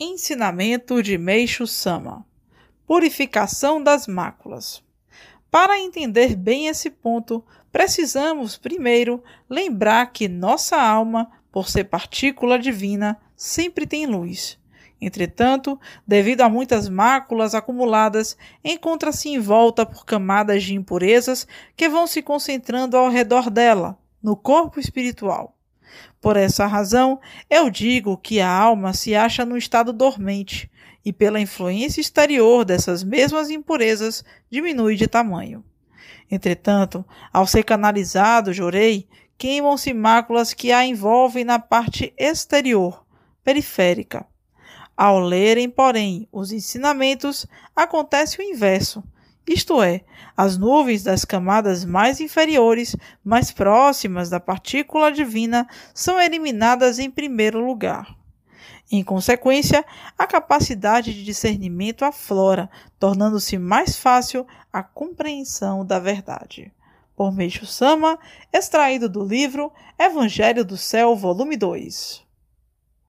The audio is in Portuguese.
Ensinamento de Meixo Sama Purificação das máculas. Para entender bem esse ponto, precisamos primeiro lembrar que nossa alma, por ser partícula divina, sempre tem luz. Entretanto, devido a muitas máculas acumuladas, encontra-se envolta por camadas de impurezas que vão se concentrando ao redor dela, no corpo espiritual. Por essa razão, eu digo que a alma se acha no estado dormente e, pela influência exterior dessas mesmas impurezas, diminui de tamanho. Entretanto, ao ser canalizado, jorei, queimam-se máculas que a envolvem na parte exterior, periférica. Ao lerem, porém, os ensinamentos, acontece o inverso isto é, as nuvens das camadas mais inferiores, mais próximas da partícula divina, são eliminadas em primeiro lugar. Em consequência, a capacidade de discernimento aflora, tornando-se mais fácil a compreensão da verdade. Por Meixo Sama, extraído do livro Evangelho do Céu, volume 2.